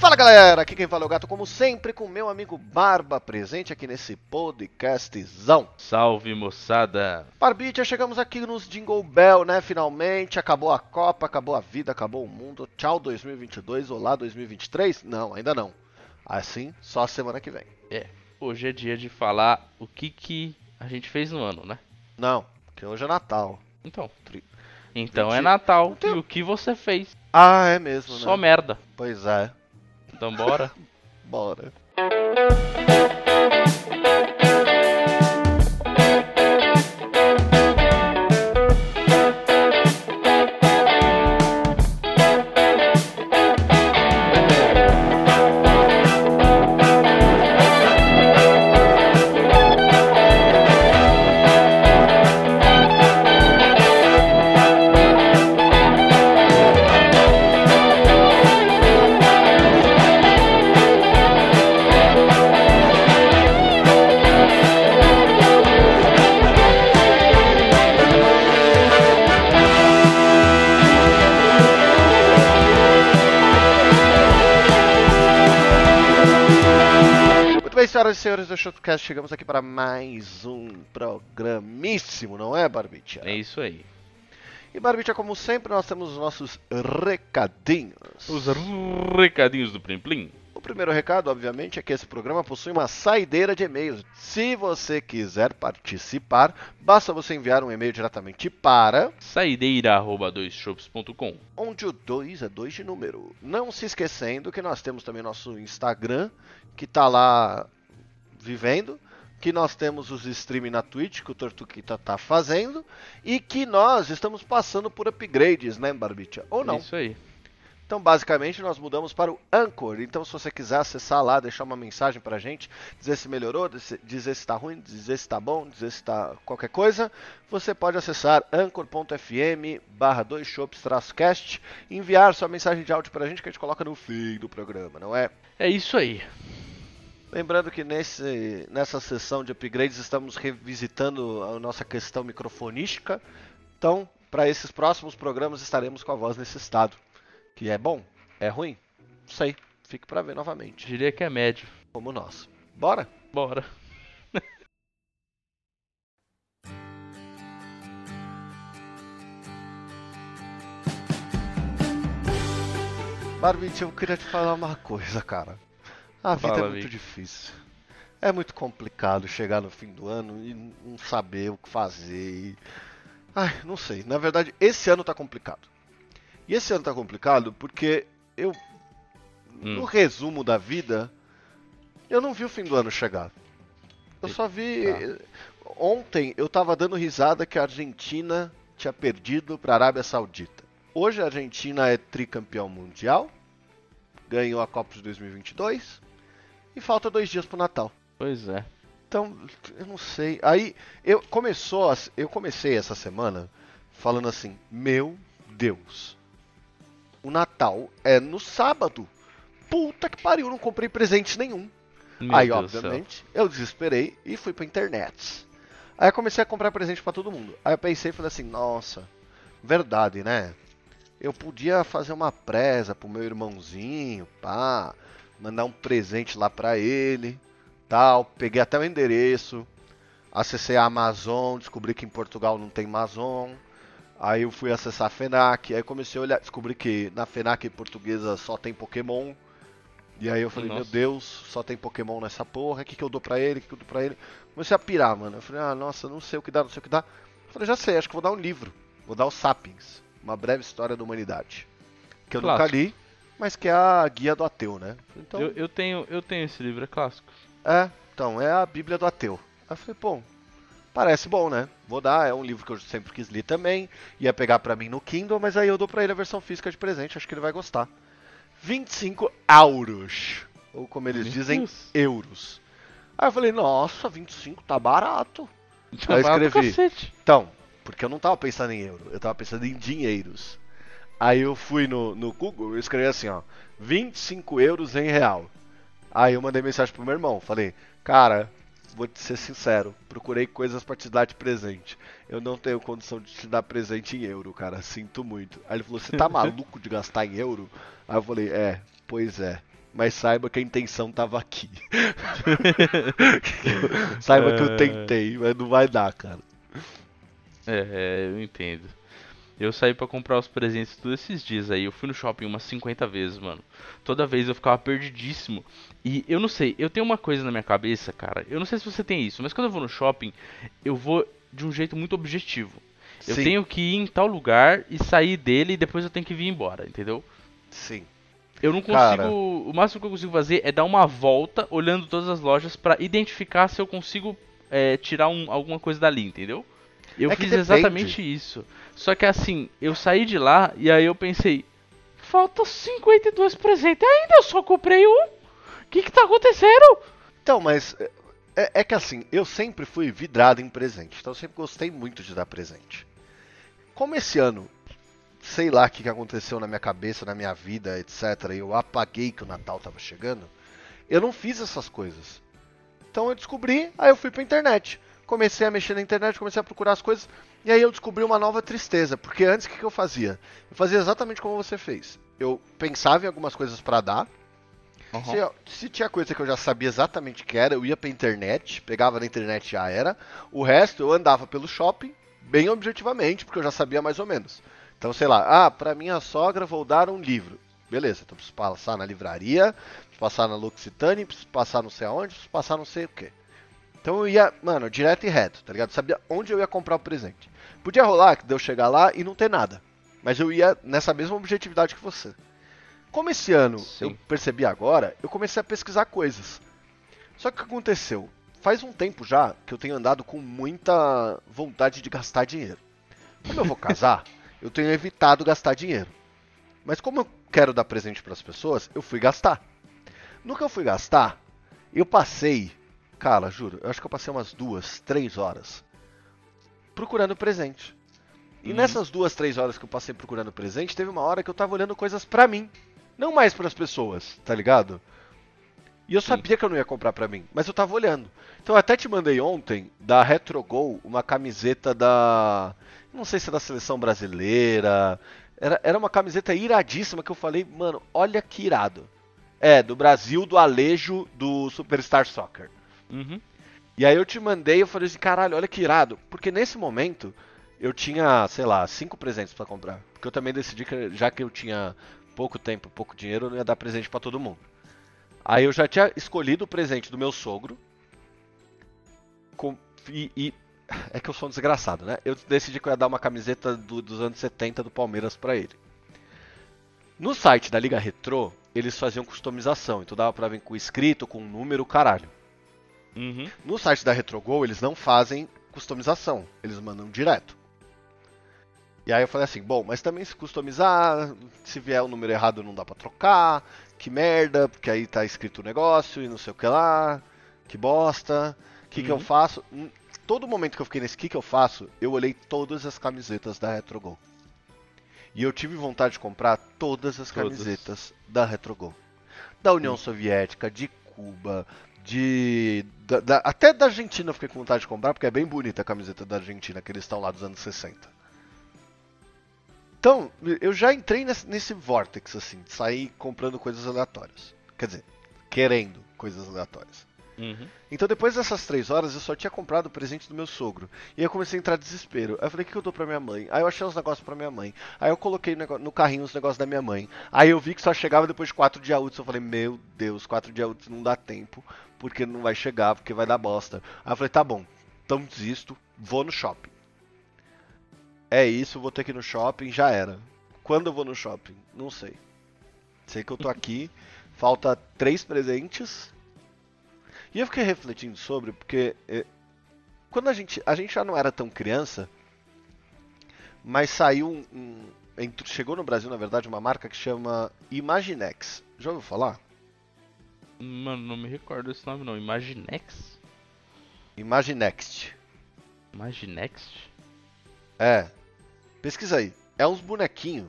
Fala galera, aqui quem fala é o Gato, como sempre, com meu amigo Barba presente aqui nesse podcastzão. Salve moçada! Barbicha, chegamos aqui nos Jingle Bell, né? Finalmente, acabou a Copa, acabou a vida, acabou o mundo. Tchau 2022, olá 2023? Não, ainda não. Assim, só semana que vem. É, hoje é dia de falar o que que a gente fez no ano, né? Não, porque hoje é Natal. Então, Tri- então é. Natal tem- e o que você fez? Ah, é mesmo, né? Só merda. Pois é, Então bora. bora. Senhores do Shotcast, chegamos aqui para mais um programíssimo, não é, Barbicha? É isso aí. E Barbicha, como sempre, nós temos os nossos recadinhos. Os recadinhos do Plim Plim. O primeiro recado, obviamente, é que esse programa possui uma saideira de e-mails. Se você quiser participar, basta você enviar um e-mail diretamente para Saideira@doisshops.com. onde o 2 é 2 de número. Não se esquecendo que nós temos também nosso Instagram, que tá lá vivendo, que nós temos os streams na Twitch, que o Tortuquita tá fazendo, e que nós estamos passando por upgrades, né, Barbicha? Ou não. Isso aí. Então, basicamente, nós mudamos para o Anchor. Então, se você quiser acessar lá, deixar uma mensagem pra gente, dizer se melhorou, dizer se tá ruim, dizer se tá bom, dizer se tá qualquer coisa, você pode acessar anchor.fm barra 2 cast e enviar sua mensagem de áudio pra gente que a gente coloca no fim do programa, não é? É isso aí. Lembrando que nesse, nessa sessão de upgrades estamos revisitando a nossa questão microfonística. Então, para esses próximos programas estaremos com a voz nesse estado. Que é bom? É ruim? Não sei. Fique para ver novamente. Diria que é médio. Como nós. Bora? Bora. Barbite, eu queria te falar uma coisa, cara. A vida Fala, é muito Vic. difícil. É muito complicado chegar no fim do ano e não saber o que fazer. e- Ai, não sei. Na verdade, esse ano tá complicado. E esse ano tá complicado porque eu, no Hum. resumo da vida, eu não vi o fim do ano chegar. Eu só vi. Tá. Ontem eu tava dando risada que a Argentina tinha perdido para a Arábia Saudita. Hoje a Argentina é tricampeão mundial, ganhou a Copa de 2022 e falta dois dias pro Natal. Pois é. Então, eu não sei. Aí eu começou, eu comecei essa semana falando assim: "Meu Deus. O Natal é no sábado. Puta que pariu, não comprei presente nenhum." Meu Aí, Deus obviamente, eu desesperei e fui pra internet. Aí eu comecei a comprar presente pra todo mundo. Aí eu pensei e falei assim, nossa, verdade, né? Eu podia fazer uma presa pro meu irmãozinho, pá, mandar um presente lá pra ele, tal. Peguei até o endereço, acessei a Amazon, descobri que em Portugal não tem Amazon. Aí eu fui acessar a FENAC, aí comecei a olhar, descobri que na FENAC portuguesa só tem Pokémon. E aí eu falei, meu Nossa. Deus, só tem Pokémon nessa porra, o que, que eu dou pra ele, o que, que eu dou pra ele? Comecei a pirar, mano. Eu falei, ah, nossa, não sei o que dá, não sei o que dá. Eu falei, já sei, acho que vou dar um livro. Vou dar o Sapiens, uma breve história da humanidade. Que eu nunca Clássico. li, mas que é a guia do ateu, né? Então, Eu, eu tenho, eu tenho esse livro, é clássico. é, então, é a Bíblia do ateu. Aí eu falei, pô, parece bom, né? Vou dar, é um livro que eu sempre quis ler também. Ia pegar pra mim no Kindle, mas aí eu dou pra ele a versão física de presente, acho que ele vai gostar. 25 euros. Ou como eles Meu dizem, Deus. euros. Aí eu falei, nossa, 25 tá barato. Tá Eu barato escrevi. Então, porque eu não tava pensando em euro, eu tava pensando em dinheiros. Aí eu fui no, no Google e escrevi assim, ó, 25 euros em real. Aí eu mandei mensagem pro meu irmão, falei, cara, vou te ser sincero, procurei coisas pra te dar de presente. Eu não tenho condição de te dar presente em euro, cara, sinto muito. Aí ele falou, você tá maluco de gastar em euro? Aí eu falei, é, pois é. mas saiba que a intenção tava aqui. saiba que eu tentei, mas não vai dar, cara. É, eu entendo. Eu saí para comprar os presentes todos esses dias aí. Eu fui no shopping umas 50 vezes, mano. Toda vez eu ficava perdidíssimo. E eu não sei, eu tenho uma coisa na minha cabeça, cara. Eu não sei se você tem isso, mas quando eu vou no shopping, eu vou de um jeito muito objetivo. Eu Sim. tenho que ir em tal lugar e sair dele e depois eu tenho que vir embora, entendeu? Sim. Eu não consigo. Cara. O máximo que eu consigo fazer é dar uma volta olhando todas as lojas pra identificar se eu consigo é, tirar um- alguma coisa dali, entendeu? Eu É fiz exatamente isso. Só que assim, eu saí de lá e aí eu pensei, falta 52 presentes, ainda eu só comprei um. O que que tá acontecendo? Então, mas é, é que assim, eu sempre fui vidrado em presente. Então eu sempre gostei muito de dar presente. Como esse ano, sei lá o que, que aconteceu na minha cabeça, na minha vida, etc. Eu apaguei que o Natal tava chegando. Eu não fiz essas coisas. Então eu descobri, aí eu fui pra internet. Comecei a mexer na internet, comecei a procurar as coisas. E aí eu descobri uma nova tristeza. Porque antes o que, que eu fazia? Eu fazia exatamente como você fez. Eu pensava em algumas coisas pra dar. Se, se tinha coisa que eu já sabia exatamente o que era, eu ia pra internet, pegava na internet e já era. O resto eu andava pelo shopping, bem objetivamente, porque eu já sabia mais ou menos. Então, sei lá, ah, pra minha sogra vou dar um livro. Beleza, então preciso passar na livraria, preciso passar na L'Occitane, preciso passar não sei aonde, preciso passar não sei o que. Então eu ia, mano, direto e reto, tá ligado? Sabia onde eu ia comprar o presente. Podia rolar que de eu chegar lá e não ter nada. Mas eu ia nessa mesma objetividade que você. Como esse ano Sim. eu percebi agora, eu comecei a pesquisar coisas. Só que o que aconteceu? Faz um tempo já que eu tenho andado com muita vontade de gastar dinheiro. Como eu vou casar, eu tenho evitado gastar dinheiro. Mas como eu quero dar presente para as pessoas, eu fui gastar. No que eu fui gastar, eu passei, cara, juro, eu acho que eu passei umas duas, três horas procurando presente. E Uhum. nessas duas, três horas que eu passei procurando presente, teve uma hora que eu tava olhando coisas pra mim, não mais pras pessoas, tá ligado? E eu Sim. sabia que eu não ia comprar pra mim, mas eu tava olhando. Então eu até te mandei ontem da RetroGo uma camiseta da, não sei se é da seleção brasileira. Era, era uma camiseta iradíssima que eu falei, mano, olha que irado. É, do Brasil, do Alejo, do Superstar Soccer. Uhum. E aí eu te mandei, eu falei assim, caralho, olha que irado. Porque nesse momento eu tinha, sei lá, cinco presentes pra comprar. Porque eu também decidi que já que eu tinha pouco tempo, pouco dinheiro, eu não ia dar presente pra todo mundo. Aí eu já tinha escolhido o presente do meu sogro. Com, e, e- é que eu sou um desgraçado, né? Eu decidi que eu ia dar uma camiseta do- dos anos 70 do Palmeiras pra ele. No site da Liga Retrô, eles faziam customização, então dava pra vir com escrito, com número, caralho. Uhum. No site da RetroGo, eles não fazem customização, eles mandam direto. E aí eu falei assim, bom, mas também se customizar, se vier o número errado não dá pra trocar, que merda, porque aí tá escrito o negócio e não sei o que lá, que bosta, o que, que eu Uhum. faço? Hum, Todo momento que eu fiquei nesse que, que eu faço, eu olhei todas as camisetas da RetroGo. E eu tive vontade de comprar todas as Todas. camisetas da RetroGo. Da União Soviética, de Cuba, de. da- da- até da Argentina eu fiquei com vontade de comprar, porque é bem bonita a camiseta da Argentina, que eles estão lá dos anos 60. Então, eu já entrei nesse, nesse vortex, assim, de sair comprando coisas aleatórias. Quer dizer, querendo coisas aleatórias. Uhum. Então depois dessas três horas eu só tinha comprado o presente do meu sogro. E eu comecei a entrar em desespero. Aí eu falei, o que eu dou pra minha mãe? Aí eu achei uns negócios pra minha mãe. Aí eu coloquei no carrinho os negócios da minha mãe. Aí eu vi que só chegava depois de quatro dias úteis. Eu falei, meu Deus, quatro dias úteis não dá tempo, porque não vai chegar, porque vai dar bosta. Aí eu falei, tá bom, então desisto, vou no shopping. É isso, vou ter que ir no shopping, já era. Quando eu vou no shopping? Não sei. Sei que eu tô aqui, falta três presentes. E eu fiquei refletindo sobre, porque eh, quando a gente. A gente já não era tão criança, mas saiu um. um- entrou- chegou no Brasil, na verdade, uma marca que chama Imaginex. Já ouviu falar? Mano, não me recordo desse nome não. Imaginex? Imaginext. Imaginext? É. Pesquisa aí. É uns bonequinhos.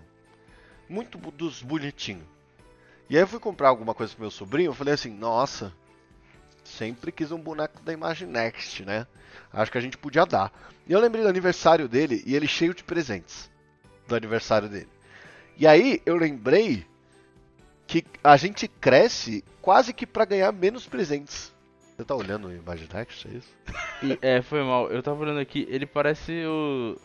Muito dos bonitinhos. E aí eu fui comprar alguma coisa pro meu sobrinho, eu falei assim, nossa, sempre quis um boneco da Imaginext, né? Acho que a gente podia dar. E eu lembrei do aniversário dele e ele cheio de presentes. Do aniversário dele. E aí eu lembrei que a gente cresce quase que pra ganhar menos presentes. Você tá olhando o Imaginext, é isso? E, é, foi mal. Eu tava olhando aqui, ele parece o.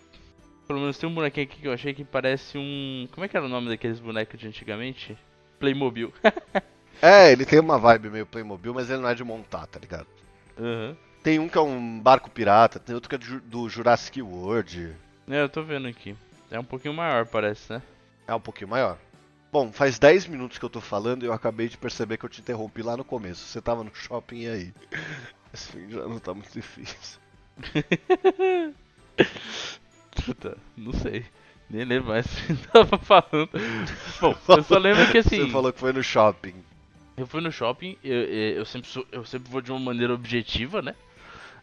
Pelo menos tem um bonequinho aqui que eu achei que parece um. Como é que era o nome daqueles bonecos de antigamente? Playmobil. É, ele tem uma vibe meio Playmobil, mas ele não é de montar, tá ligado? Aham. Tem um que é um barco pirata, tem outro que é do Ju- do Jurassic World. É, eu tô vendo aqui. É um pouquinho maior, parece, né? É um pouquinho maior. Bom, faz 10 minutos que eu tô falando e eu acabei de perceber que eu te interrompi lá no começo. Você tava no shopping e aí? Esse fim já não tá muito difícil. Puta, não sei. Nem lembro mais o que tava falando. Bom, eu só lembro que assim. Você falou que foi no shopping. Eu fui no shopping, eu, eu, sempre sou- eu sempre vou de uma maneira objetiva, né?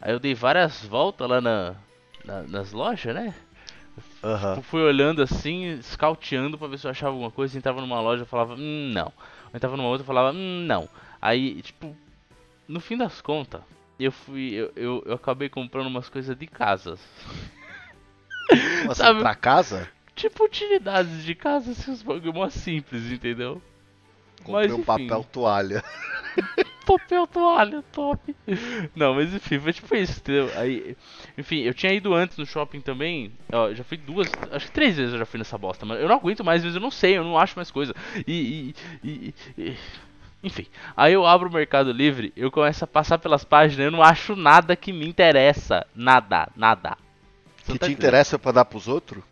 Aí eu dei várias voltas lá na, na- nas lojas, né? Eu fui olhando assim, scouteando pra ver se eu achava alguma coisa. Entrava numa loja e falava, hum, não. Eu entrava numa outra e falava, hum, não. Aí, tipo, no fim das contas, eu fui. Eu, eu, eu acabei comprando umas coisas de casas. Como assim, Sabe- pra casa? Tipo, utilidades de casa, assim, uns bagulho mó simples, entendeu? Comprei Mas, um papel toalha. papel toalha, top. Não, mas enfim, foi tipo isso, entendeu? Aí, enfim, eu tinha ido antes no shopping também. Ó, já fui duas, acho que três vezes eu já fui nessa bosta, mas eu não aguento mais, às vezes eu não sei, eu não acho mais coisa. E, e, e- e- enfim, aí eu abro o Mercado Livre, eu começo a passar pelas páginas, eu não acho nada que me interessa, nada, nada. Você Que tá te entendendo? interessa pra dar pros outros?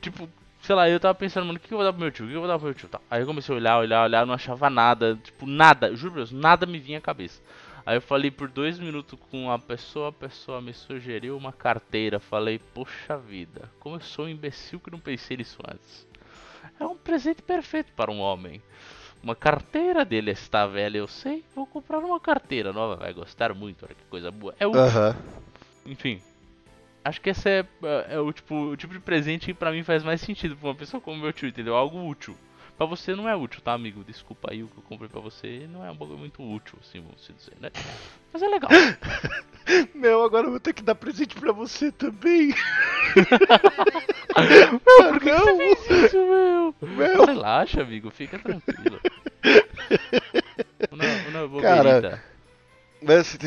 Tipo, sei lá, eu tava pensando, mano, o que eu vou dar pro meu tio? O que eu vou dar pro meu tio? Tá. Aí eu comecei a olhar, olhar, olhar, não achava nada. Tipo, nada, juro Deus, nada me vinha à cabeça. Aí eu falei por dois minutos com a pessoa, a pessoa me sugeriu uma carteira. Falei, poxa vida, como eu sou um imbecil que não pensei nisso antes. É um presente perfeito para um homem. Uma carteira dele está velha, eu sei. Vou comprar uma carteira nova, vai gostar muito, olha que coisa boa. É o Aham. enfim. Acho que esse é, é o, tipo, o tipo de presente que pra mim faz mais sentido pra uma pessoa como meu tio, entendeu? Algo útil. Pra você não é útil, tá, amigo? Desculpa aí o que eu comprei pra você. Não é um bagulho muito útil, assim, vamos dizer, né? Mas é legal. Meu, agora eu vou ter que dar presente pra você também. Por que você fez isso, meu? Meu. Relaxa, amigo. Fica tranquilo. Não, não, vou Cara, Mas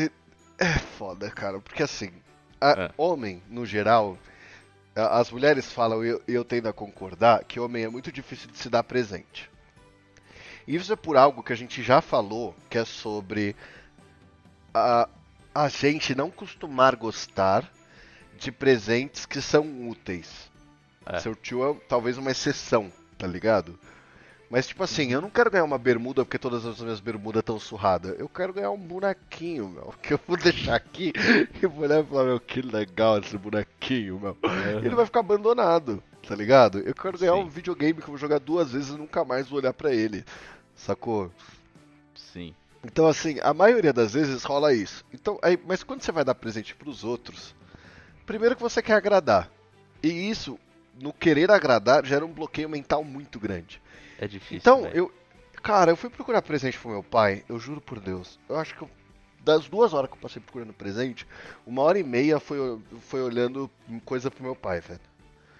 é foda, cara, porque assim, a- É. homem, no geral, as mulheres falam, e eu, eu tendo a concordar, que homem é muito difícil de se dar presente. E isso é por algo que a gente já falou, que é sobre a, a gente não costumar gostar de presentes que são úteis. É. Seu tio é talvez uma exceção, tá ligado? Mas tipo assim, eu não quero ganhar uma bermuda porque todas as minhas bermudas estão surradas. Eu quero ganhar um bonequinho, meu. Que eu vou deixar aqui e vou olhar e falar, meu, que legal esse bonequinho, meu. Ele vai ficar abandonado, tá ligado? Eu quero ganhar Sim. um videogame que eu vou jogar duas vezes e nunca mais vou olhar pra ele. Sacou? Sim. Então, assim, a maioria das vezes rola isso. Então, aí, mas quando você vai dar presente pros outros, primeiro que você quer agradar. E isso, no querer agradar, gera um bloqueio mental muito grande. É difícil. Então, velho. eu. Cara, eu fui procurar presente pro meu pai, eu juro por Deus. Eu acho que eu- das duas horas que eu passei procurando presente, uma hora e meia foi, foi olhando coisa pro meu pai, velho.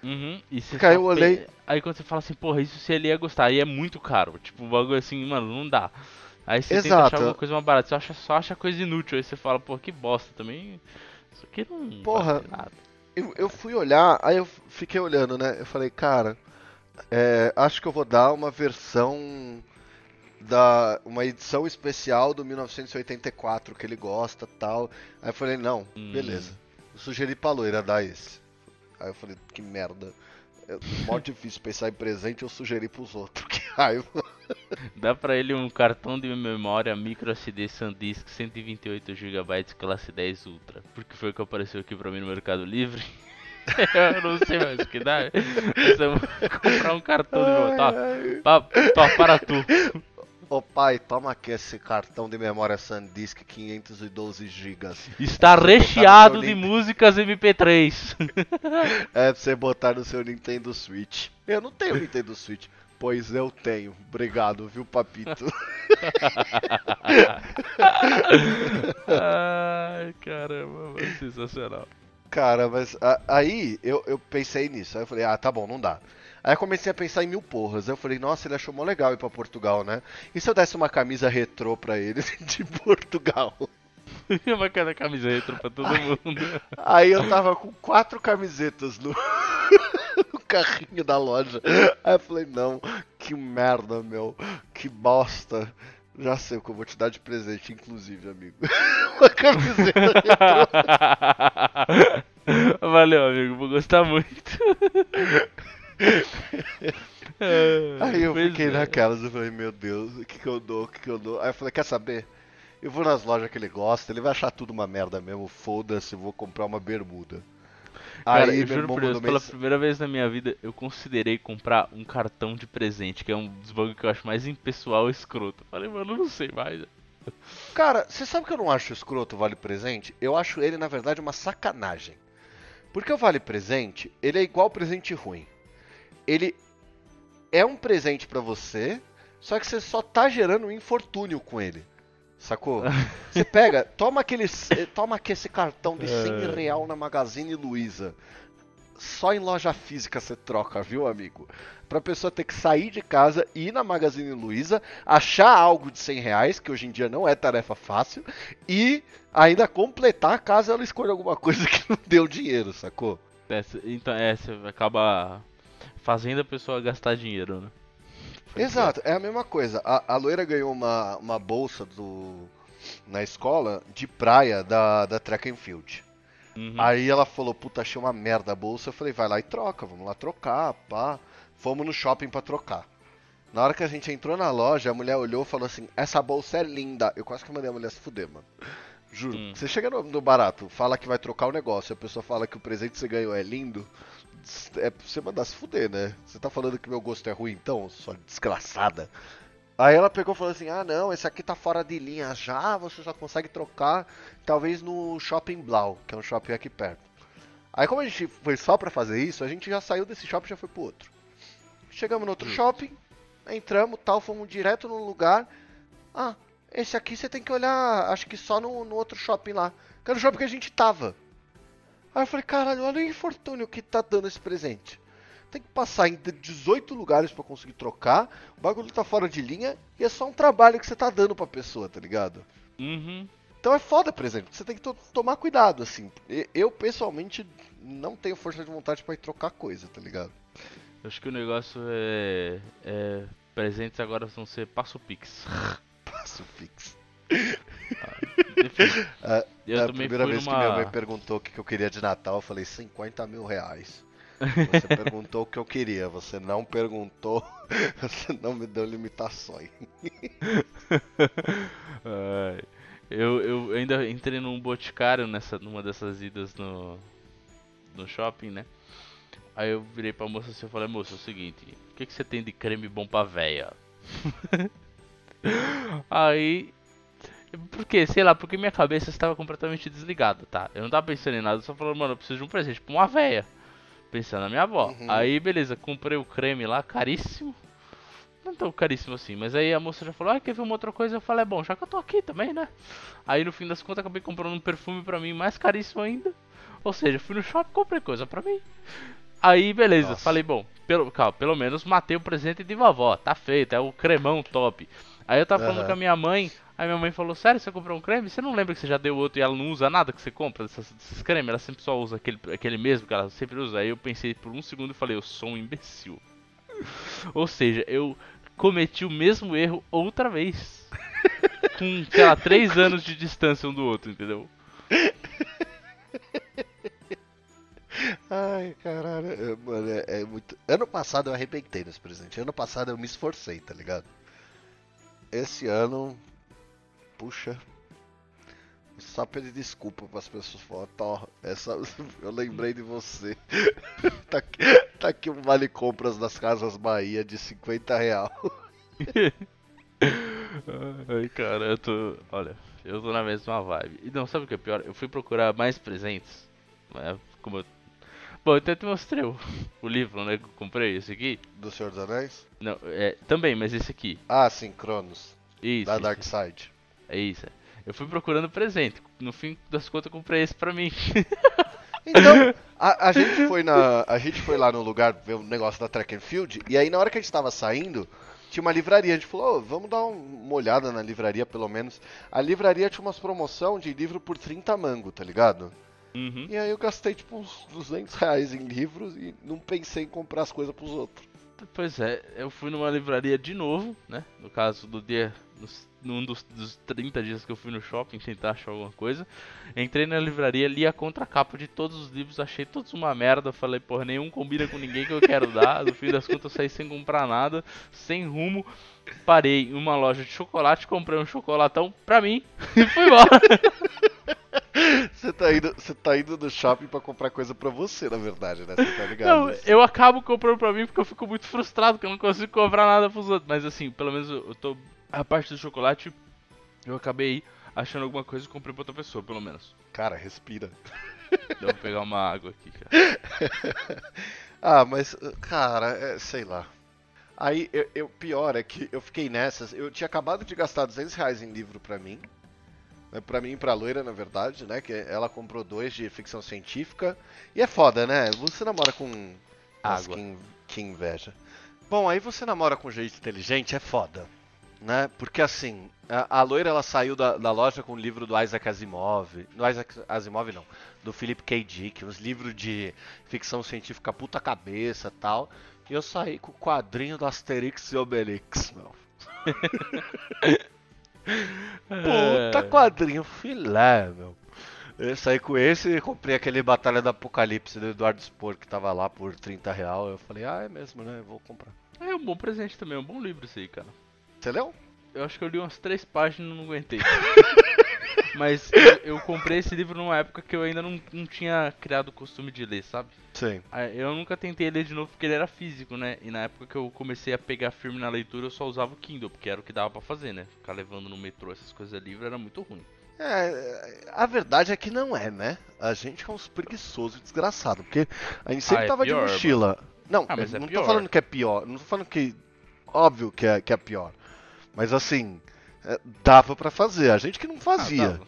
Uhum, e você Cara, só eu olhei- pe- Aí quando você fala assim, porra, isso se ele ia gostar, aí é muito caro. Tipo, um bagulho assim, mano, não dá. Aí você tenta Exato. achar alguma coisa mais barata, você acha, só acha coisa inútil. Aí você fala, pô, que bosta também. Isso aqui não Porra. nada. Eu, eu fui olhar, aí eu fiquei olhando, né? Eu falei, cara, é, acho que eu vou dar uma versão da uma edição especial do 1984 que ele gosta, tal. Aí eu falei, não, Hum. beleza. Eu sugeri pra loira dar esse. Aí eu falei, que merda. É mó difícil pensar em presente, eu sugeri pros outros. Que raiva. Dá pra ele um cartão de memória micro SD SanDisk 128GB classe 10 Ultra. Porque foi o que apareceu aqui pra mim no Mercado Livre. eu não sei mais o que dá. Vou comprar um cartão de memória. Tá, pá, tá, para tu. Ô pai, toma aqui esse cartão de memória SanDisk 512 GB. Está recheado de seu músicas MP3. É pra você botar no seu Nintendo Switch. Eu não tenho Nintendo Switch. Pois eu tenho. Obrigado, viu, papito? Ai, caramba, sensacional. Cara, mas a- aí eu, eu pensei nisso. Aí eu falei, ah, tá bom, não dá. Aí eu comecei a pensar em mil porras. Eu falei, nossa, ele achou mó legal ir pra Portugal, né? E se eu desse uma camisa retrô pra ele de Portugal? uma cada camisa retrô pra todo Ai. mundo. Aí eu tava com quatro camisetas no, no carrinho da loja. Aí eu falei, não, que merda, meu. Que bosta. Já sei o que eu vou te dar de presente, inclusive, amigo. Uma camiseta retrô. Valeu, amigo, vou gostar muito. Aí eu Pois fiquei é. naquelas, eu falei, meu Deus, o que que eu dou, o que que eu dou? Aí eu falei, quer saber? Eu vou nas lojas que ele gosta, ele vai achar tudo uma merda mesmo, foda-se, vou comprar uma bermuda. Cara, Aí eu juro por Deus, pela primeira vez na minha vida, eu considerei comprar um cartão de presente, que é um dos bagulho que eu acho mais impessoal e escroto. Falei, mano, eu não sei mais. Cara, você sabe que eu não acho escroto o Vale Presente? Eu acho ele, na verdade, uma sacanagem. Porque o Vale Presente, ele é igual presente ruim. Ele é um presente pra você, só que você só tá gerando um infortúnio com ele. Sacou? Você pega, toma aquele, eh, toma aqui esse cartão de 100 real na Magazine Luiza. Só em loja física você troca, viu, amigo? Pra pessoa ter que sair de casa, ir na Magazine Luiza, achar algo de 100 reais, que hoje em dia não é tarefa fácil, e ainda completar caso ela escolha alguma coisa que não deu dinheiro, sacou? Então, é, você acaba fazendo a pessoa gastar dinheiro, né? Exato, é a mesma coisa. A, a loira ganhou uma, uma bolsa do, na escola de praia da, da Track and Field. Uhum. Aí ela falou, puta, achei uma merda a bolsa. Eu falei, vai lá e troca, vamos lá trocar, pá. Fomos no shopping pra trocar. Na hora que a gente entrou na loja, a mulher olhou e falou assim, essa bolsa é linda. Eu quase que mandei a mulher se fuder, mano. Juro. Hum. Você chega no, no barato, fala que vai trocar o negócio, a pessoa fala que o presente que você ganhou é lindo. É pra você mandar se fuder, né? Você tá falando que meu gosto é ruim então, sua desgraçada. Aí ela pegou e falou assim: Ah, não, esse aqui tá fora de linha já, você só consegue trocar talvez no Shopping Blau, que é um shopping aqui perto. Aí, como a gente foi só pra fazer isso, a gente já saiu desse shopping e já foi pro outro. Chegamos no outro shopping, entramos, tal, fomos direto no lugar. Ah, esse aqui você tem que olhar, acho que só no, no outro shopping lá, que era o shopping que a gente tava. Aí eu falei: Caralho, olha o infortúnio que tá dando esse presente. Tem que passar em 18 lugares pra conseguir trocar. O bagulho tá fora de linha e é só um trabalho que você tá dando pra pessoa, tá ligado? Uhum. Então é foda, por exemplo. Você tem que to- tomar cuidado, assim. Eu, pessoalmente, não tenho força de vontade pra ir trocar coisa, tá ligado? Eu Acho que o negócio é, é. Presentes agora vão ser passo pix. Passo fixo. Enfim, É, eu a primeira vez numa... que minha mãe perguntou o que que eu queria de Natal, eu falei 50 mil reais. Você perguntou o que eu queria, você não perguntou, você não me deu limitações. Eu, eu ainda entrei num boticário nessa, numa dessas idas no, no shopping, né? Aí eu virei pra moça assim e falei, moça, é o seguinte, o que, que você tem de creme bom pra véia? Aí. Porque, sei lá, porque minha cabeça estava completamente desligada, tá? Eu não tava pensando em nada, só falando, mano, eu preciso de um presente pra uma véia. Pensando na minha avó. Uhum. Aí, beleza, comprei o creme lá, caríssimo. Não tão caríssimo assim, mas aí a moça já falou, ah, quer ver uma outra coisa? Eu falei, é bom, já que eu tô aqui também, né? Aí no fim das contas acabei comprando um perfume pra mim mais caríssimo ainda. Ou seja, fui no shopping e comprei coisa pra mim. Aí, beleza, Nossa. falei, bom, pelo, calma, pelo menos matei o presente de vovó, tá feito, é o cremão top. Aí eu tava falando com a minha mãe, aí minha mãe falou, sério, você comprou um creme? Você não lembra que você já deu outro e ela não usa nada que você compra desses, desses cremes? Ela sempre só usa aquele, aquele mesmo que ela sempre usa. Aí eu pensei por um segundo e falei, eu sou um imbecil. Ou seja, eu cometi o mesmo erro outra vez. Com, sei lá, três anos de distância um do outro, entendeu? Ai, caralho, é, mano, é, é muito. Ano passado eu arrebentei nesse presente. Ano passado eu me esforcei, tá ligado? Esse ano, puxa, só pedir desculpa pras pessoas. Falar, Tó, essa, eu lembrei de você. tá, aqui, tá aqui um vale compras das Casas Bahia de 50 real. Ai, cara, eu tô. Olha, eu tô na mesma vibe. E não, sabe o que é pior? Eu fui procurar mais presentes. Né? Como eu... Bom, eu até te mostrei o, o livro, né? Que eu comprei, esse aqui. Do Senhor dos Anéis? Não, é. Também, mas esse aqui. Ah, sim, Cronos. Isso. da Dark Side. É isso. Eu fui procurando presente. No fim das contas, eu comprei esse pra mim. Então, a, a gente foi na. A gente foi lá no lugar ver o negócio da track and field, e aí na hora que a gente tava saindo, tinha uma livraria. A gente falou, "Ô, vamos dar uma olhada na livraria, pelo menos. A livraria tinha umas promoção de livro por 30 mango, tá ligado? Uhum. E aí eu gastei tipo uns 200 reais em livros e não pensei em comprar as coisas pros outros. Pois é, eu fui numa livraria de novo, né? No caso do dia. nos- num dos, dos 30 dias que eu fui no shopping tentar achar alguma coisa. Entrei na livraria, li a contracapa de todos os livros, achei todos uma merda. Falei, porra, nenhum combina com ninguém que eu quero dar. No fim das contas, eu saí sem comprar nada, sem rumo. Parei em uma loja de chocolate, comprei um chocolatão pra mim e fui embora. Você tá indo, você tá indo no shopping pra comprar coisa pra você, na verdade, né? Você tá ligado? Não, eu acabo comprando pra mim porque eu fico muito frustrado que eu não consigo comprar nada pros outros. Mas assim, pelo menos eu tô. A parte do chocolate, eu acabei achando alguma coisa e comprei pra outra pessoa, pelo menos. Cara, respira. Eu vou pegar uma água aqui, cara. Ah, mas, cara, é, sei lá. Aí, eu, eu- pior é que eu fiquei nessas. Eu tinha acabado de gastar 200 reais em livro pra mim. né, Pra mim e pra loira, na verdade, né? Que ela comprou dois de ficção científica. E é foda, né? Você namora com. Água. Que, in- que inveja. Bom, aí você namora com gente inteligente, é foda. Né? Porque assim, a, a loira ela saiu da, da loja com o livro do Isaac Asimov. Do Isaac Asimov não. Do Philip K. Dick, uns livros de ficção científica puta cabeça tal. E eu saí com o quadrinho do Asterix e Obelix, meu. Puta É, quadrinho filé, meu. Eu saí com esse e comprei aquele Batalha do Apocalipse do Eduardo Spor que tava lá por 30 real. Eu falei, ah, é mesmo, né? Eu vou comprar. É um bom presente também, é um bom livro isso aí, cara. Você leu? Eu acho que eu li umas três páginas e não aguentei. Mas eu, eu comprei esse livro numa época que eu ainda não, não tinha criado o costume de ler, sabe? Sim. Ah, Eu nunca tentei ler de novo porque ele era físico, né? E na época que eu comecei a pegar firme na leitura, eu só usava o Kindle, porque era o que dava pra fazer, né? Ficar levando no metrô essas coisas livre era muito ruim. É, a verdade é que não é, né? A gente é uns preguiçosos desgraçado, porque a gente sempre Ah, é tava pior, de mochila. Não, Ah, mas eu é não tô pior. falando que é pior, não tô falando que óbvio que é, que é pior. Mas assim, é, dava pra fazer, a gente que não fazia. Ah, dava.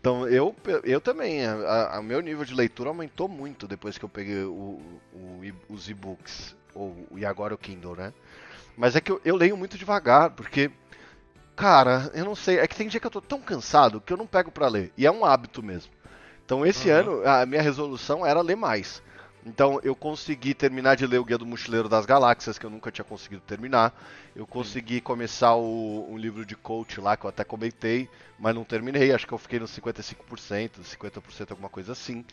Então eu, eu também, a, a- meu nível de leitura aumentou muito depois que eu peguei o, o os e-books, ou, e agora o Kindle, né? Mas é que eu, eu leio muito devagar, porque, cara, eu não sei, é que tem dia que eu tô tão cansado que eu não pego pra ler, e é um hábito mesmo. Então esse Uhum. ano a minha resolução era ler mais. Então eu consegui terminar de ler o Guia do Mochileiro das Galáxias, que eu nunca tinha conseguido terminar. Eu consegui começar o, um livro de coach lá, que eu até comentei, mas não terminei. Acho que eu fiquei nos 55%, 50%, alguma coisa assim.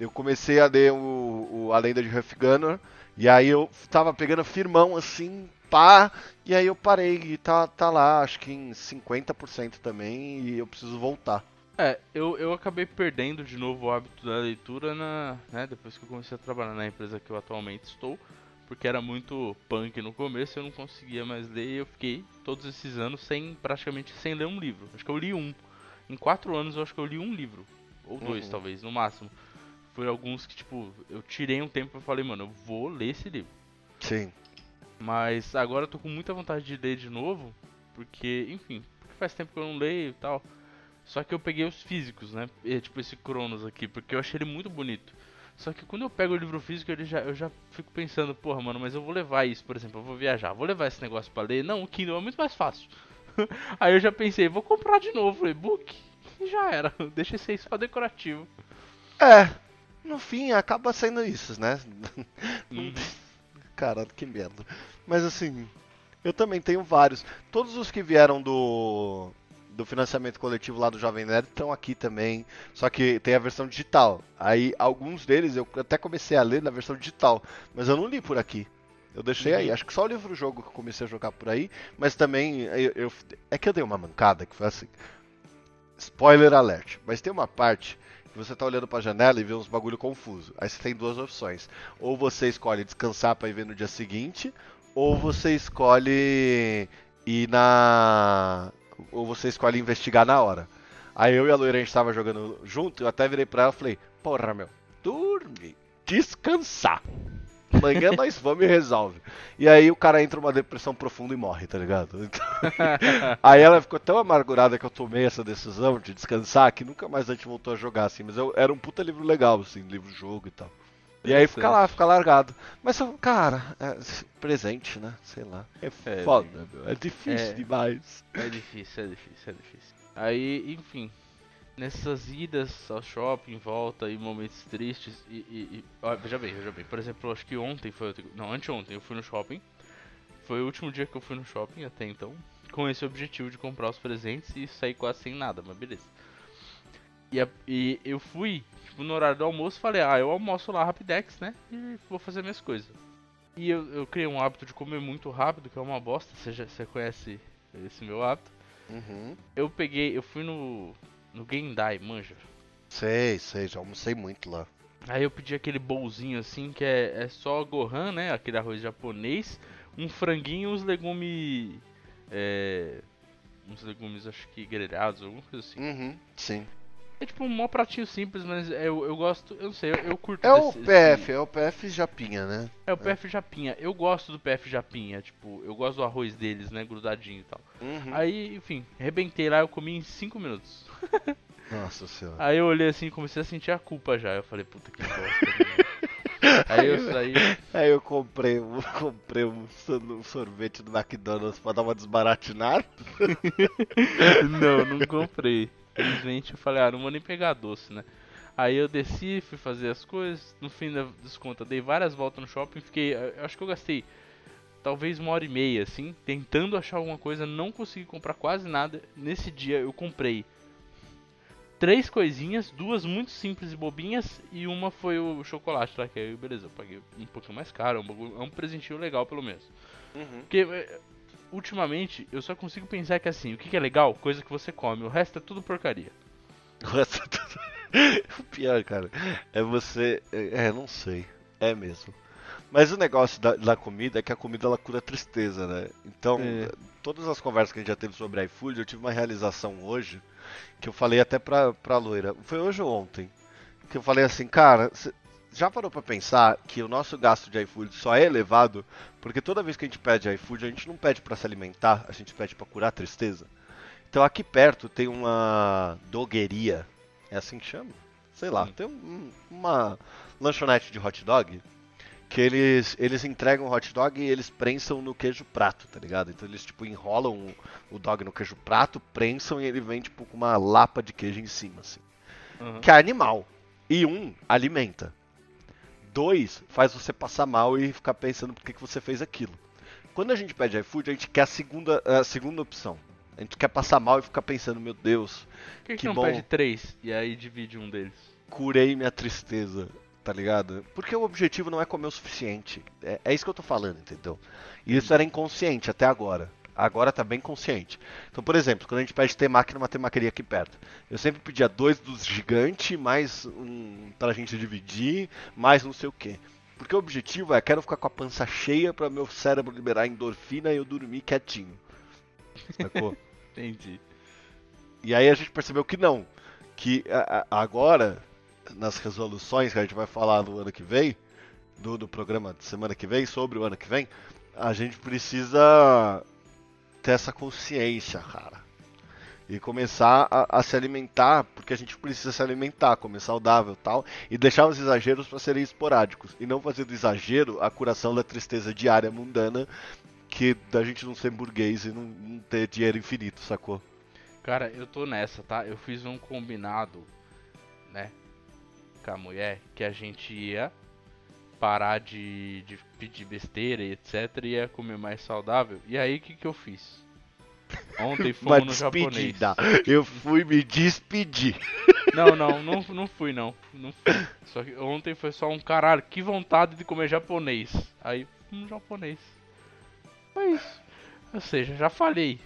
Eu comecei a ler o, o A Lenda de Huff Gunner, e aí eu tava pegando firmão assim, pá, e aí eu parei, e tá, tá lá, acho que em 50% também, e eu preciso voltar. É, eu, eu acabei perdendo de novo o hábito da leitura na, né, depois que eu comecei a trabalhar na empresa que eu atualmente estou, porque era muito punk no começo, eu não conseguia mais ler e eu fiquei todos esses anos sem praticamente sem ler um livro. Acho que eu li um. Em quatro anos eu acho que eu li um livro. Ou dois, Uhum. talvez, no máximo. Foi alguns que, tipo, eu tirei um tempo e falei, mano, eu vou ler esse livro. Sim. Mas agora eu tô com muita vontade de ler de novo, porque, enfim, porque faz tempo que eu não leio e tal. Só que eu peguei os físicos, né? E, tipo esse Cronos aqui, porque eu achei ele muito bonito. Só que quando eu pego o livro físico, ele já, eu já fico pensando, porra, mano, mas eu vou levar isso, por exemplo, eu vou viajar, vou levar esse negócio pra ler. Não, o Kindle é muito mais fácil. Aí eu já pensei, vou comprar de novo o e-book e já era. Deixa esse aí só decorativo. É, no fim acaba sendo isso, né? Uhum. Caralho, que merda. Mas assim, eu também tenho vários. Todos os que vieram do do financiamento coletivo lá do Jovem Nerd estão aqui também, só que tem a versão digital. Aí alguns deles eu até comecei a ler na versão digital, mas eu não li por aqui. Eu deixei aí, Uhum. acho que só o livro jogo que eu comecei a jogar por aí, mas também eu, eu- é que eu dei uma mancada que foi assim. Spoiler alert, mas tem uma parte que você tá olhando pra janela e vê uns bagulho confuso. Aí você tem duas opções. Ou você escolhe descansar pra ir ver no dia seguinte, ou você escolhe ir na. Ou você escolhe investigar na hora. Aí eu e a loira a gente tava jogando junto, eu até virei pra ela e falei, porra meu, dorme, descansar. Amanhã nós vamos e resolve. E aí o cara entra numa depressão profunda e morre, tá ligado? Então... aí ela ficou tão amargurada que eu tomei essa decisão de descansar que nunca mais a gente voltou a jogar, assim. Mas eu, era um puta livro legal, assim, livro-jogo e tal. E aí fica lá, fica largado. Mas, cara, é, presente, né? Sei lá. É, é foda, meu. É difícil é, demais. É difícil, é difícil, é difícil. Aí, enfim, nessas idas ao shopping, volta e momentos tristes e, e, e ó, veja bem, veja bem. Por exemplo, acho que ontem foi, não, anteontem eu fui no shopping. Foi o último dia que eu fui no shopping até então, com esse objetivo de comprar os presentes e sair quase sem nada, mas beleza. E, a, e eu fui, tipo, no horário do almoço, falei, ah, eu almoço lá Rapidex, né? E vou fazer minhas coisas. E eu, eu criei um hábito de comer muito rápido, que é uma bosta, você, já, você conhece esse meu hábito. Uhum. Eu peguei, eu fui no, no Gendai, manja. Sei, sei, já almocei muito lá. Aí eu pedi aquele bolzinho assim, que é, é só gohan, né? Aquele arroz japonês, um franguinho e uns legumes. É, uns legumes, acho que grelhados, alguma coisa assim. Uhum, sim. É tipo um mó pratinho simples, mas eu, eu gosto, eu não sei, eu, eu curto É o PF, é o PF Japinha, né? É o PF Japinha. Eu gosto do PF Japinha, tipo, eu gosto do arroz deles, né, grudadinho e tal. Uhum. Aí, enfim, rebentei lá, eu comi em 5 minutos. Nossa senhora. Aí eu olhei assim, comecei a sentir a culpa já. Eu falei, puta que bosta. Aí eu saí. Aí eu comprei, comprei um sorvete do McDonald's pra dar uma desbaratinada. não, não comprei. Infelizmente eu falei, ah, não vou nem pegar doce, né? Aí eu desci, fui fazer as coisas. No fim da desconta, dei várias voltas no shopping. Fiquei, acho que eu gastei talvez uma hora e meia, assim, tentando achar alguma coisa. Não consegui comprar quase nada. Nesse dia eu comprei três coisinhas, duas muito simples e bobinhas e uma foi o chocolate lá, que aí beleza, eu paguei um pouquinho mais caro, é um, é um presentinho legal pelo menos. Uhum. Porque é, ultimamente eu só consigo pensar que assim, o que, que é legal? Coisa que você come, o resto é tudo porcaria. O resto é tudo. o pior, cara, é você. É, é, não sei. É mesmo. Mas o negócio da, da, comida é que a comida ela cura a tristeza, né? Então, é. todas as conversas que a gente já teve sobre iFood, eu tive uma realização hoje que eu falei até pra, pra loira. Foi hoje ou ontem? Que eu falei assim, cara, já parou pra pensar que o nosso gasto de iFood só é elevado porque toda vez que a gente pede iFood, a gente não pede para se alimentar, a gente pede para curar a tristeza. Então aqui perto tem uma dogueria, é assim que chama? Sei lá, hum. tem um, uma lanchonete de hot dog que eles, eles entregam o hot dog e eles prensam no queijo prato, tá ligado? Então eles tipo enrolam o, dog no queijo prato, prensam e ele vem tipo com uma lapa de queijo em cima, assim. Uhum. Que é animal. E um, alimenta. Dois, faz você passar mal e ficar pensando por que, que você fez aquilo. Quando a gente pede iFood, a gente quer a segunda, a segunda opção. A gente quer passar mal e ficar pensando, meu Deus. Por que, que, que não bom. pede três e aí divide um deles? Curei minha tristeza tá ligado? Porque o objetivo não é comer o suficiente. É, é isso que eu tô falando, entendeu? E isso era inconsciente até agora. Agora tá bem consciente. Então, por exemplo, quando a gente pede temaki numa temaqueria aqui perto, eu sempre pedia dois dos gigantes, mais um pra gente dividir, mais não sei o que. Porque o objetivo é, quero ficar com a pança cheia para meu cérebro liberar endorfina e eu dormir quietinho. Sacou? Entendi. E aí a gente percebeu que não. Que a, a, agora nas resoluções que a gente vai falar no ano que vem, do, do programa de semana que vem, sobre o ano que vem, a gente precisa ter essa consciência, cara. E começar a, a, se alimentar, porque a gente precisa se alimentar, comer saudável tal, e deixar os exageros para serem esporádicos. E não fazer do exagero a curação da tristeza diária mundana, que da gente não ser burguês e não, não ter dinheiro infinito, sacou? Cara, eu tô nessa, tá? Eu fiz um combinado, né? com a mulher que a gente ia parar de, de pedir besteira e etc. e ia comer mais saudável. E aí o que, que eu fiz? Ontem fomos no japonês. Eu fui me despedir. Não, não, não, não fui não. não fui. Só que ontem foi só um caralho, que vontade de comer japonês. Aí, um japonês. Foi isso. Ou seja, já falei.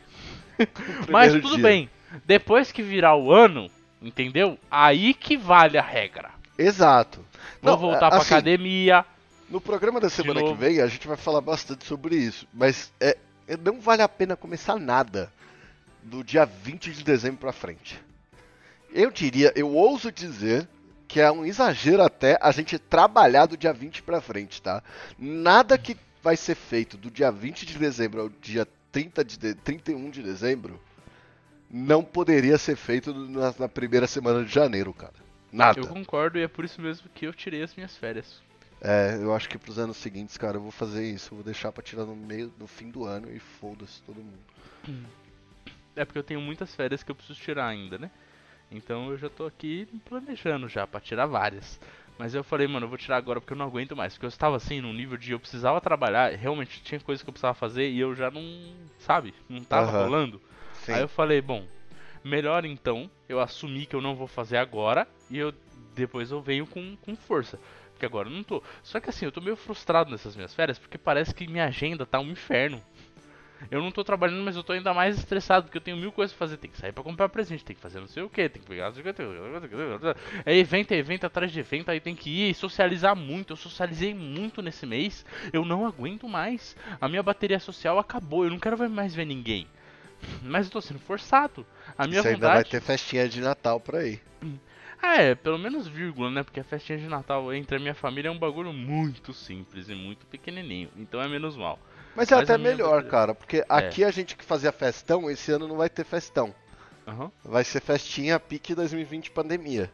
Mas tudo dia. bem. Depois que virar o ano, entendeu? Aí que vale a regra. Exato. Vou Não, voltar assim, pra academia. No programa da semana que vem a gente vai falar bastante sobre isso, mas é, é, não vale a pena começar nada do dia 20 de dezembro pra frente. Eu diria, eu ouso dizer que é um exagero até a gente trabalhar do dia 20 pra frente, tá? Nada que vai ser feito do dia 20 de dezembro ao dia 30 de, de 31 de dezembro não poderia ser feito na, na primeira semana de janeiro, cara. Nada. Eu concordo e é por isso mesmo que eu tirei as minhas férias. É, eu acho que pros anos seguintes, cara, eu vou fazer isso. Eu vou deixar pra tirar no meio, no fim do ano e foda-se todo mundo. É porque eu tenho muitas férias que eu preciso tirar ainda, né? Então eu já tô aqui planejando já pra tirar várias. Mas eu falei, mano, eu vou tirar agora porque eu não aguento mais. Porque eu estava assim, num nível de eu precisava trabalhar, realmente tinha coisas que eu precisava fazer e eu já não, sabe, não tava Aham. rolando. Sim. Aí eu falei, bom, melhor então eu assumir que eu não vou fazer agora e eu depois eu venho com, com força. Porque agora eu não tô. Só que assim, eu tô meio frustrado nessas minhas férias porque parece que minha agenda tá um inferno. Eu não tô trabalhando, mas eu tô ainda mais estressado porque eu tenho mil coisas pra fazer. Tem que sair pra comprar presente, tem que fazer não sei o que, tem que pegar. É evento, é evento atrás de evento, aí tem que ir e socializar muito. Eu socializei muito nesse mês, eu não aguento mais. A minha bateria social acabou, eu não quero mais ver ninguém. Mas eu tô sendo forçado. A minha Você ainda vai vontade. ter festinha de Natal por aí. Ah, é, pelo menos vírgula, né? Porque a festinha de Natal entre a minha família é um bagulho muito simples e muito pequenininho. Então é menos mal. Mas é Mas até melhor, cara, porque aqui a gente que fazia festão, esse ano não vai ter festão. Aham. Vai ser festinha pique 2020 pandemia.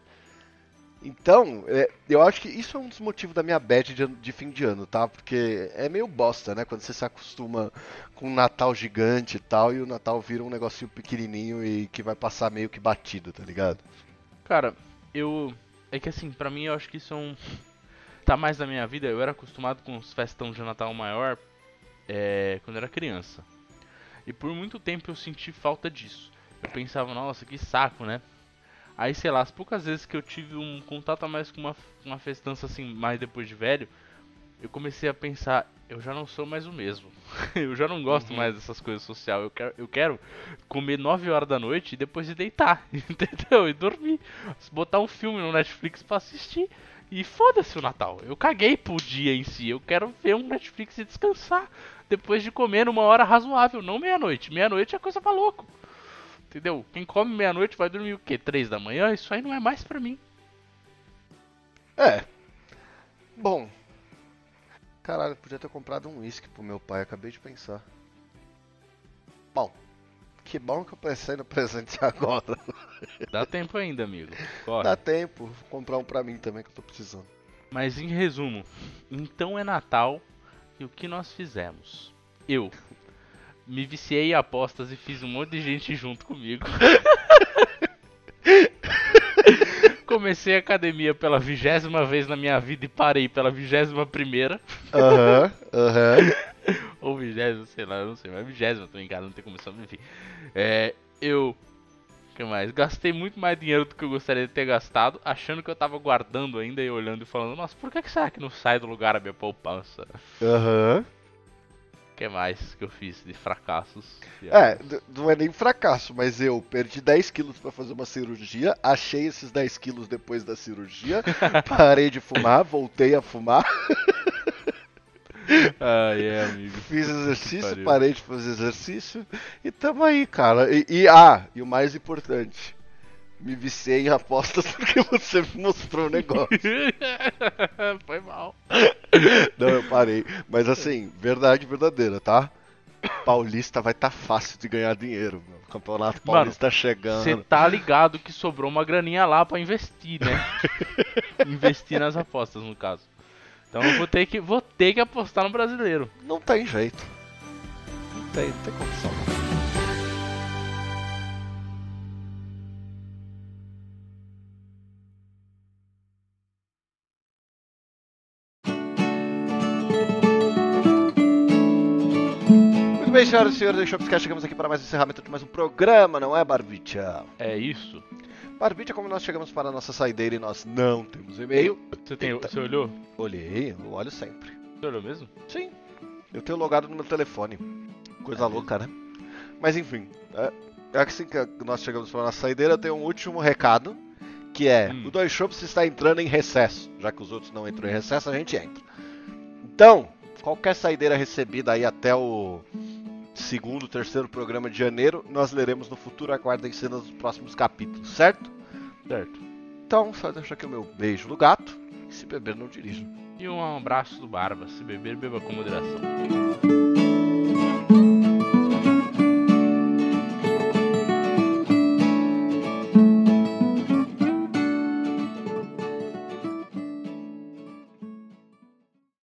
Então, é, eu acho que isso é um dos motivos da minha bad de, de fim de ano, tá? Porque é meio bosta, né? Quando você se acostuma com um Natal gigante e tal, e o Natal vira um negocinho pequenininho e que vai passar meio que batido, tá ligado? Cara, eu. É que assim, pra mim eu acho que isso é um. Tá mais na minha vida. Eu era acostumado com os festão de Natal maior é, quando eu era criança. E por muito tempo eu senti falta disso. Eu pensava, nossa, que saco, né? Aí, sei lá, as poucas vezes que eu tive um contato a mais com uma, uma festança assim, mais depois de velho, eu comecei a pensar, eu já não sou mais o mesmo. eu já não gosto Uhum. mais dessas coisas sociais. Eu quero, eu quero comer 9 horas da noite e depois ir deitar, entendeu? E dormir. Botar um filme no Netflix pra assistir. E foda-se o Natal. Eu caguei pro dia em si. Eu quero ver um Netflix e descansar. Depois de comer numa hora razoável, não meia-noite. Meia-noite é coisa pra louco. Entendeu? Quem come meia-noite vai dormir o quê? Três da manhã? Isso aí não é mais pra mim. É. Bom. Caralho, podia ter comprado um uísque pro meu pai, acabei de pensar. Bom. Que bom que eu pensei no presente agora. Dá tempo ainda, amigo. Corre. Dá tempo, vou comprar um pra mim também que eu tô precisando. Mas em resumo, então é Natal e o que nós fizemos? Eu me viciei em apostas e fiz um monte de gente junto comigo. Comecei a academia pela vigésima vez na minha vida e parei pela vigésima primeira. Aham, aham. Ou vigésima, sei lá, eu não sei, mas vigésima tô em casa, não tem como saber, enfim. É, eu. Que mais? Gastei muito mais dinheiro do que eu gostaria de ter gastado, achando que eu tava guardando ainda e olhando e falando, nossa, por que, que será que não sai do lugar a minha poupança? Aham. O que mais que eu fiz de fracassos? É, não é nem fracasso, mas eu perdi 10 quilos pra fazer uma cirurgia, achei esses 10 quilos depois da cirurgia, parei de fumar, voltei a fumar, Ah, é, amigo. fiz exercício, parei de fazer exercício e tamo aí, cara. E, e- ah, e o mais importante, me viciei em apostas porque você me mostrou o negócio. Foi mal. Não, eu parei. Mas assim, verdade verdadeira, tá? Paulista vai estar fácil de ganhar dinheiro. O Campeonato Mano, Paulista chegando. Você tá ligado que sobrou uma graninha lá pra investir, né? investir nas apostas, no caso. Então eu vou ter que, vou ter que apostar no brasileiro. Não tem jeito. Não tem, não tem condição. Bem, senhoras e senhores do Shopscast, chegamos aqui para mais um encerramento de mais um programa, não é, Barbicha? É isso. Barbicha, como nós chegamos para a nossa saideira e nós não temos e-mail, Você, tem, você olhou? olhei, eu olho sempre. Você olhou mesmo? Sim, eu tenho logado no meu telefone. Coisa É louca, né? Mas enfim, é, é assim que nós chegamos para a nossa saideira, tem um último recado, que é, Hum. o Dois Shops está entrando em recesso. Já que os outros não entram em recesso, a gente entra. Então, qualquer saideira recebida aí até o segundo, terceiro programa de janeiro, nós leremos no futuro, aguardem cenas dos próximos capítulos, certo? Certo. Então, só deixar aqui o meu beijo do gato. Se beber, não dirijo. E um abraço do Barba. Se beber, beba com moderação.